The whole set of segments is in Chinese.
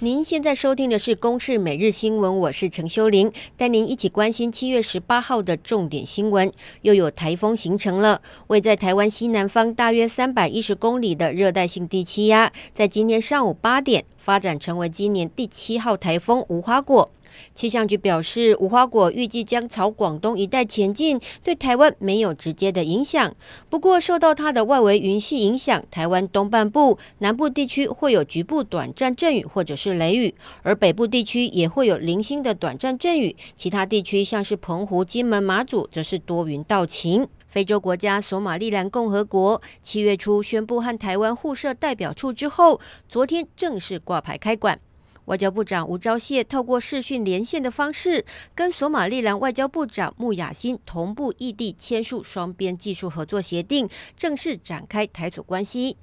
您现在收听的是《公视每日新闻》，我是陈修玲，带您一起关心七月十八号的重点新闻。又有台风形成了，位在台湾西南方大约三百一十公里的热带性低气压，在今天上午八点发展成为今年第七号台风“无花果”。气象局表示，无花果预计将朝广东一带前进，对台湾没有直接的影响。不过，受到它的外围云系影响，台湾东半部、南部地区会有局部短暂阵雨或者是雷雨，而北部地区也会有零星的短暂阵雨。其他地区像是澎湖、金门、马祖，则是多云到晴。非洲国家索马利兰共和国七月初宣布和台湾互设代表处之后，昨天正式挂牌开馆。外交部长吴钊燮透过视讯连线的方式，跟索马利兰外交部长穆雅欣同步异地签署双边技术合作协定，正式展开台索关系。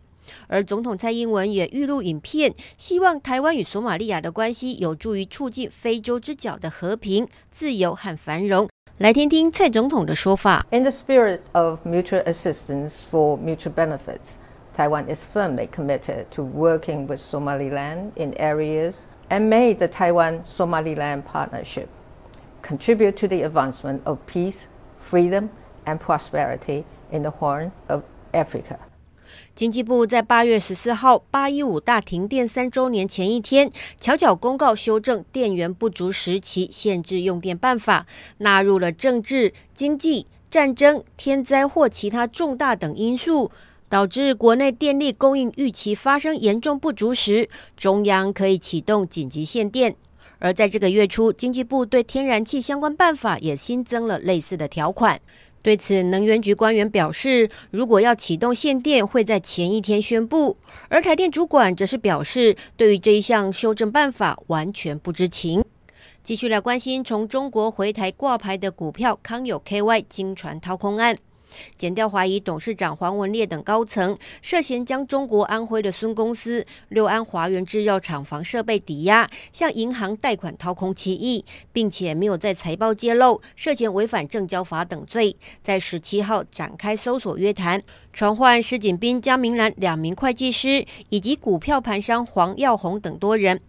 而总统蔡英文也预录影片，希望台湾与索马利亚的关系有助于促进非洲之角的和平、自由和繁荣。来听听蔡总统的说法。In the spirit of mutual assistance for mutual benefits, Taiwan is firmly committed to working with Somaliland in areas and may the Taiwan-Somaliland partnership contribute to the advancement of peace, freedom, and prosperity in the Horn of Africa. 经济部在八月十四号八一五大停电三周年前一天，悄悄公告修正电源不足时期限制用电办法，纳入了政治、经济、战争、天灾或其他重大等因素。导致国内电力供应预期发生严重不足时，中央可以启动紧急限电。而在这个月初，经济部对天然气相关办法也新增了类似的条款。对此，能源局官员表示，如果要启动限电，会在前一天宣布。而台电主管则是表示，对于这一项修正办法完全不知情。继续来关心从中国回台挂牌的股票康友 KY 金船掏空案。减掉怀疑董事长黄文烈等高层涉嫌将中国安徽的孙公司六安华源制药厂房设备抵押，向银行贷款掏空七亿，并且没有在财报揭露，涉嫌违反证交法等罪，在十七号展开搜索约谈，传唤施锦斌、江明兰两名会计师以及股票盘商黄耀宏等多人。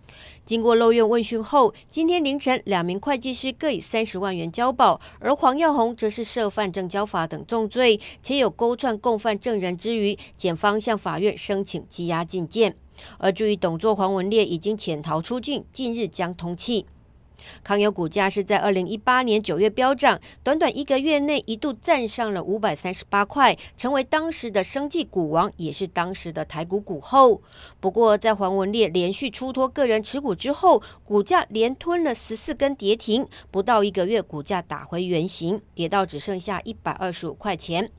经过漏院问讯后，今天凌晨，两名会计师各以三十万元交保，而黄耀宏则是涉犯证交法等重罪，且有勾串共犯证人之余，检方向法院申请羁押禁见。而至于董座黄文烈已经潜逃出境，近日将通气。康友股价是在二零一八年九月飙涨，短短一个月内一度站上了五百三十八块，成为当时的生计股王，也是当时的台股股后。不过，在黄文烈连续出脱个人持股之后，股价连吞了十四根跌停，不到一个月，股价打回原形，跌到只剩下一百二十五块钱。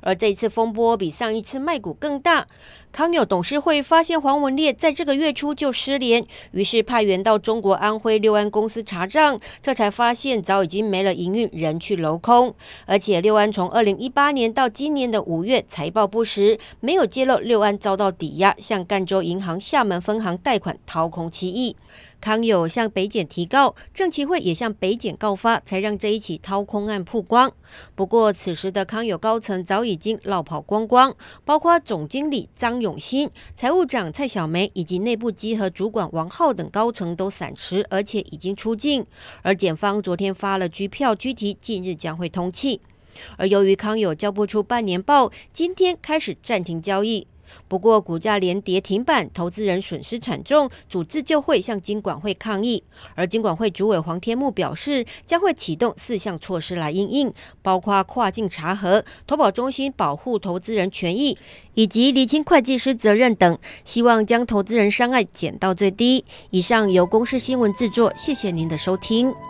而这一次风波比上一次卖股更大，康友董事会发现黄文烈在这个月初就失联，于是派员到中国安徽六安公司查账，这才发现早已经没了营运，人去楼空。而且六安从二零一八年到今年的五月财报不实，没有揭露六安遭到抵押，向赣州银行厦门分行贷款掏空七亿。康友向北检提告，证期会也向北检告发，才让这一起掏空案曝光。不过，此时的康友高层早已经落跑光光，包括总经理张永新、财务长蔡小梅以及内部稽核主管王浩等高层都散持，而且已经出境。而检方昨天发了拘票拘提，近日将会通气。而由于康友交不出半年报，今天开始暂停交易。不过，股价连跌停板，投资人损失惨重，组织就会向金管会抗议。而金管会主委黄天牧表示，将会启动四项措施来应应，包括跨境查核、投保中心保护投资人权益，以及厘清会计师责任等，希望将投资人伤害减到最低。以上由公视新闻制作，谢谢您的收听。